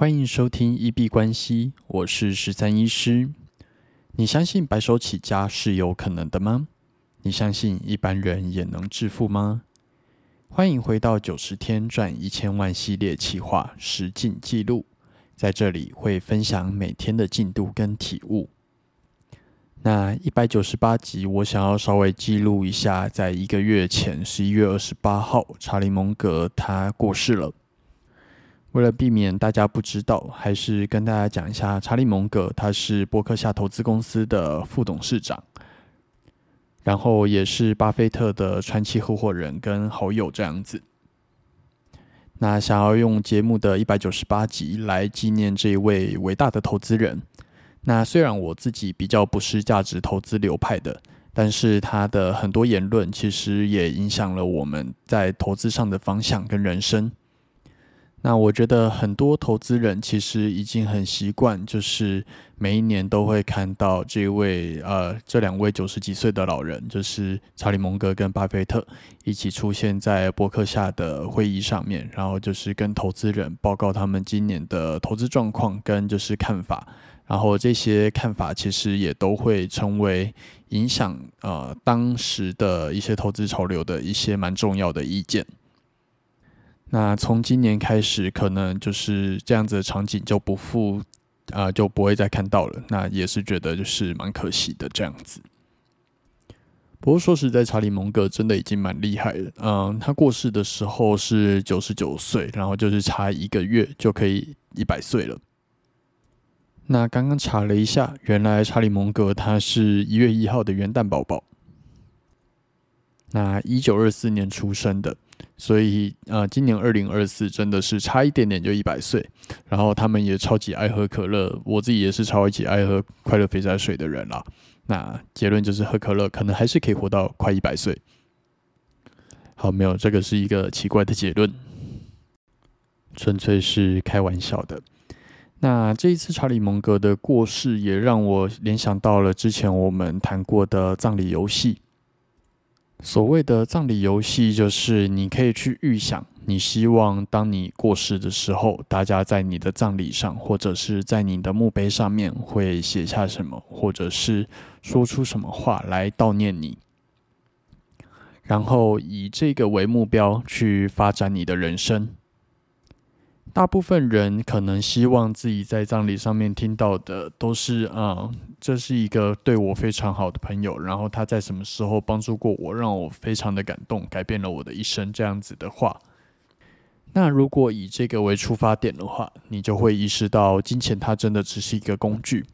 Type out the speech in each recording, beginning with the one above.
欢迎收听一币关系，我是十三医师。你相信白手起家是有可能的吗？你相信一般人也能致富吗？欢迎回到九十天赚一千万系列企划实进记录，在这里会分享每天的进度跟体悟。那一百九十八集，我想要稍微记录一下，在一个月前，十一月二十八号，查理蒙格他过世了。为了避免大家不知道，还是跟大家讲一下，查理蒙格他是伯克夏投资公司的副董事长，然后也是巴菲特的传奇合伙人跟好友这样子。那想要用节目的一百九十八集来纪念这一位伟大的投资人。那虽然我自己比较不是价值投资流派的，但是他的很多言论其实也影响了我们在投资上的方向跟人生。那我觉得很多投资人其实已经很习惯，就是每一年都会看到这位呃这两位九十几岁的老人，就是查理蒙格跟巴菲特一起出现在博客下的会议上面，然后就是跟投资人报告他们今年的投资状况跟就是看法。然后这些看法其实也都会成为影响呃当时的一些投资潮流的一些蛮重要的意见。那从今年开始，可能就是这样子的场景就不复啊就不会再看到了。那也是觉得就是蛮可惜的这样子。不过说实在，查理蒙格真的已经蛮厉害了。嗯，他过世的时候是九十九岁，然后就是差一个月就可以一百岁了。那刚刚查了一下，原来查理蒙格他是一月一号的元旦宝宝，那一九二四年出生的，所以呃，今年二零二四真的是差一点点就一百岁。然后他们也超级爱喝可乐，我自己也是超级爱喝快乐肥宅水的人啦。那结论就是喝可乐可能还是可以活到快一百岁。好，没有这个是一个奇怪的结论，纯粹是开玩笑的。那这一次查理蒙格的过世，也让我联想到了之前我们谈过的葬礼游戏。所谓的葬礼游戏，就是你可以去预想，你希望当你过世的时候，大家在你的葬礼上，或者是在你的墓碑上面会写下什么，或者是说出什么话来悼念你，然后以这个为目标去发展你的人生。大部分人可能希望自己在葬礼上面听到的都是啊，这是一个对我非常好的朋友，然后他在什么时候帮助过我，让我非常的感动，改变了我的一生这样子的话。那如果以这个为出发点的话，你就会意识到金钱它真的只是一个工具，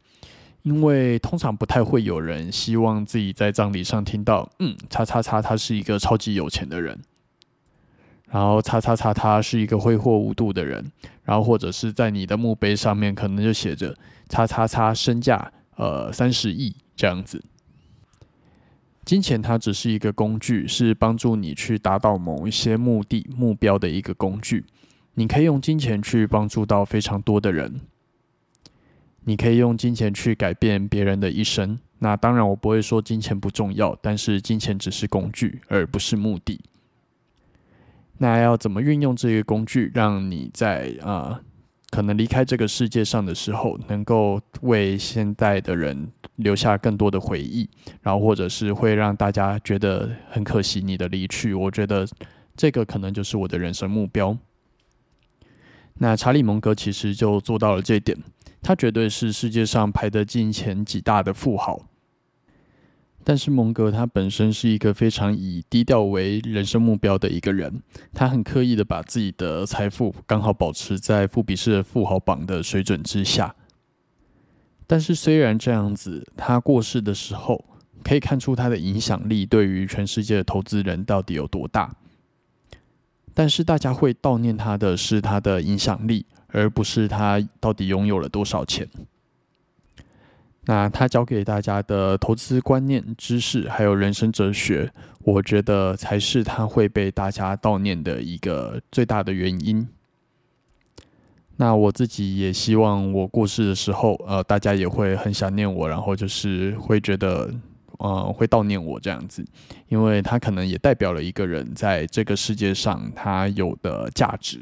因为通常不太会有人希望自己在葬礼上听到，嗯，叉叉叉，他是一个超级有钱的人。然后，叉叉叉，他是一个挥霍无度的人。然后，或者是在你的墓碑上面，可能就写着“叉叉叉身价呃三十亿”这样子。金钱它只是一个工具，是帮助你去达到某一些目的目标的一个工具。你可以用金钱去帮助到非常多的人，你可以用金钱去改变别人的一生。那当然，我不会说金钱不重要，但是金钱只是工具，而不是目的。那要怎么运用这个工具，让你在啊可能离开这个世界上的时候，能够为现代的人留下更多的回忆，然后或者是会让大家觉得很可惜你的离去？我觉得这个可能就是我的人生目标。那查理蒙格其实就做到了这一点，他绝对是世界上排得进前几大的富豪。但是蒙格他本身是一个非常以低调为人生目标的一个人，他很刻意的把自己的财富刚好保持在富比士富豪榜的水准之下。但是虽然这样子，他过世的时候可以看出他的影响力对于全世界的投资人到底有多大。但是大家会悼念他的是他的影响力，而不是他到底拥有了多少钱。那他教给大家的投资观念、知识，还有人生哲学，我觉得才是他会被大家悼念的一个最大的原因。那我自己也希望我过世的时候，呃，大家也会很想念我，然后就是会觉得，呃，会悼念我这样子，因为他可能也代表了一个人在这个世界上他有的价值。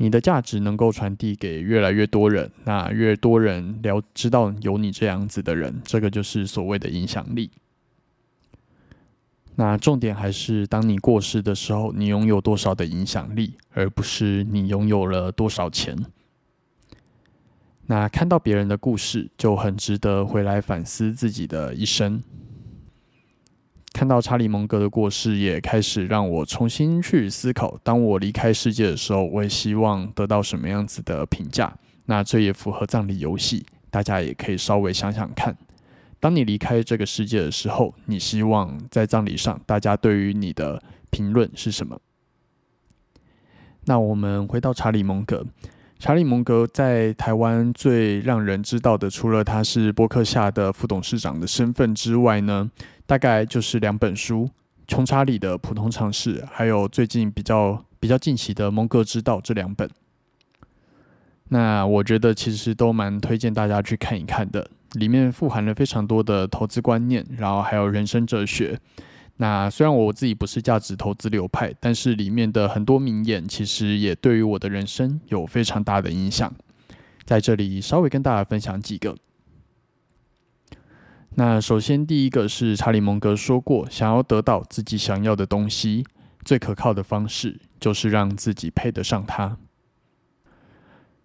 你的价值能够传递给越来越多人，那越多人了知道有你这样子的人，这个就是所谓的影响力。那重点还是，当你过世的时候，你拥有多少的影响力，而不是你拥有了多少钱。那看到别人的故事，就很值得回来反思自己的一生。看到查理蒙格的过世，也开始让我重新去思考：当我离开世界的时候，我也希望得到什么样子的评价？那这也符合葬礼游戏，大家也可以稍微想想看。当你离开这个世界的时候，你希望在葬礼上大家对于你的评论是什么？那我们回到查理蒙格。查理蒙格在台湾最让人知道的，除了他是伯克夏的副董事长的身份之外呢？大概就是两本书，《穷查理的普通常识》，还有最近比较比较近期的《蒙格之道》这两本。那我觉得其实都蛮推荐大家去看一看的，里面富含了非常多的投资观念，然后还有人生哲学。那虽然我自己不是价值投资流派，但是里面的很多名言其实也对于我的人生有非常大的影响。在这里稍微跟大家分享几个。那首先，第一个是查理蒙格说过，想要得到自己想要的东西，最可靠的方式就是让自己配得上它。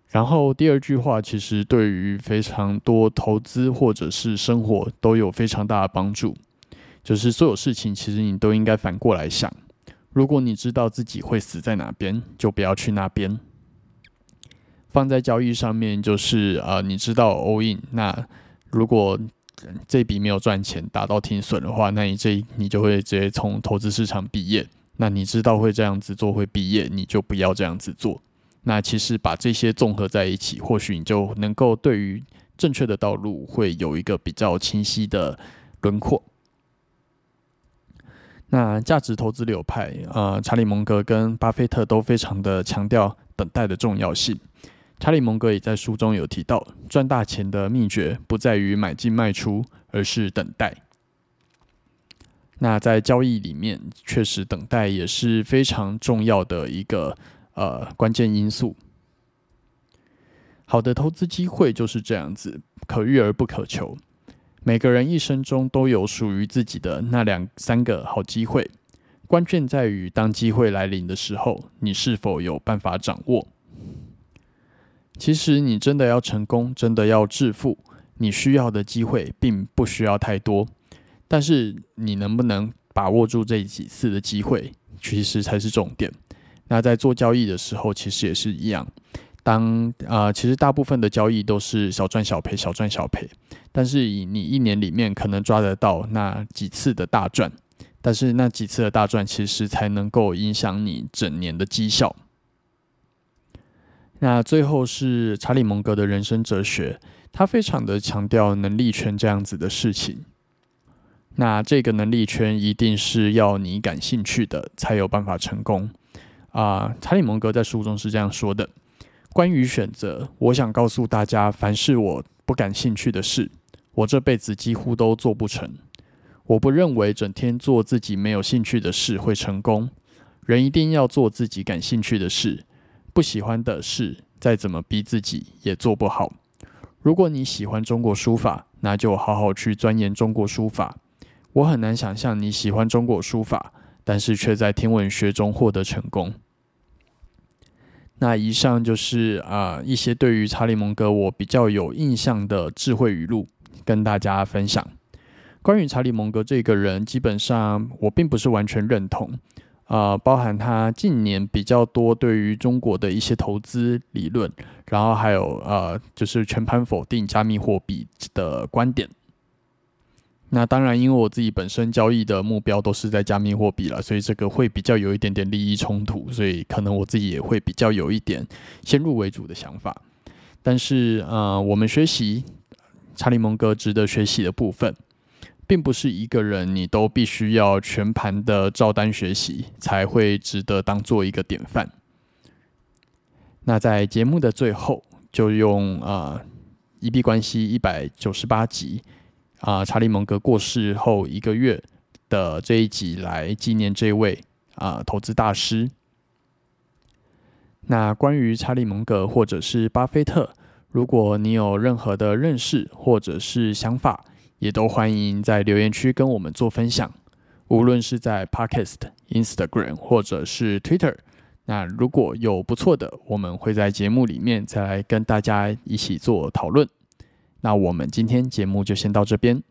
然后第二句话，其实对于非常多投资或者是生活都有非常大的帮助，就是所有事情其实你都应该反过来想。如果你知道自己会死在哪边，就不要去那边。放在交易上面，就是呃，你知道 all in，那如果这笔没有赚钱，达到停损的话，那你这你就会直接从投资市场毕业。那你知道会这样子做会毕业，你就不要这样子做。那其实把这些综合在一起，或许你就能够对于正确的道路会有一个比较清晰的轮廓。那价值投资流派，呃，查理蒙格跟巴菲特都非常的强调等待的重要性。查理蒙格也在书中有提到，赚大钱的秘诀不在于买进卖出，而是等待。那在交易里面，确实等待也是非常重要的一个呃关键因素。好的投资机会就是这样子，可遇而不可求。每个人一生中都有属于自己的那两三个好机会，关键在于当机会来临的时候，你是否有办法掌握。其实你真的要成功，真的要致富，你需要的机会并不需要太多，但是你能不能把握住这几次的机会，其实才是重点。那在做交易的时候，其实也是一样。当啊，其实大部分的交易都是小赚小赔，小赚小赔。但是以你一年里面可能抓得到那几次的大赚，但是那几次的大赚，其实才能够影响你整年的绩效。那最后是查理蒙格的人生哲学，他非常的强调能力圈这样子的事情。那这个能力圈一定是要你感兴趣的，才有办法成功啊。查理蒙格在书中是这样说的：关于选择，我想告诉大家，凡是我不感兴趣的事，我这辈子几乎都做不成。我不认为整天做自己没有兴趣的事会成功。人一定要做自己感兴趣的事。不喜欢的事，再怎么逼自己也做不好。如果你喜欢中国书法，那就好好去钻研中国书法。我很难想象你喜欢中国书法，但是却在天文学中获得成功。那以上就是啊一些对于查理蒙格我比较有印象的智慧语录，跟大家分享。关于查理蒙格这个人，基本上我并不是完全认同。呃，包含他近年比较多对于中国的一些投资理论，然后还有呃，就是全盘否定加密货币的观点。那当然，因为我自己本身交易的目标都是在加密货币了，所以这个会比较有一点点利益冲突，所以可能我自己也会比较有一点先入为主的想法。但是呃，我们学习查理蒙格值得学习的部分。并不是一个人你都必须要全盘的照单学习才会值得当做一个典范。那在节目的最后，就用啊一币关系一百九十八集啊查理蒙格过世后一个月的这一集来纪念这位啊投资大师。那关于查理蒙格或者是巴菲特，如果你有任何的认识或者是想法，也都欢迎在留言区跟我们做分享。无论是在 Podcast、Instagram 或者是 Twitter，那如果有不错的，我们会在节目里面再来跟大家一起做讨论。那我们今天节目就先到这边。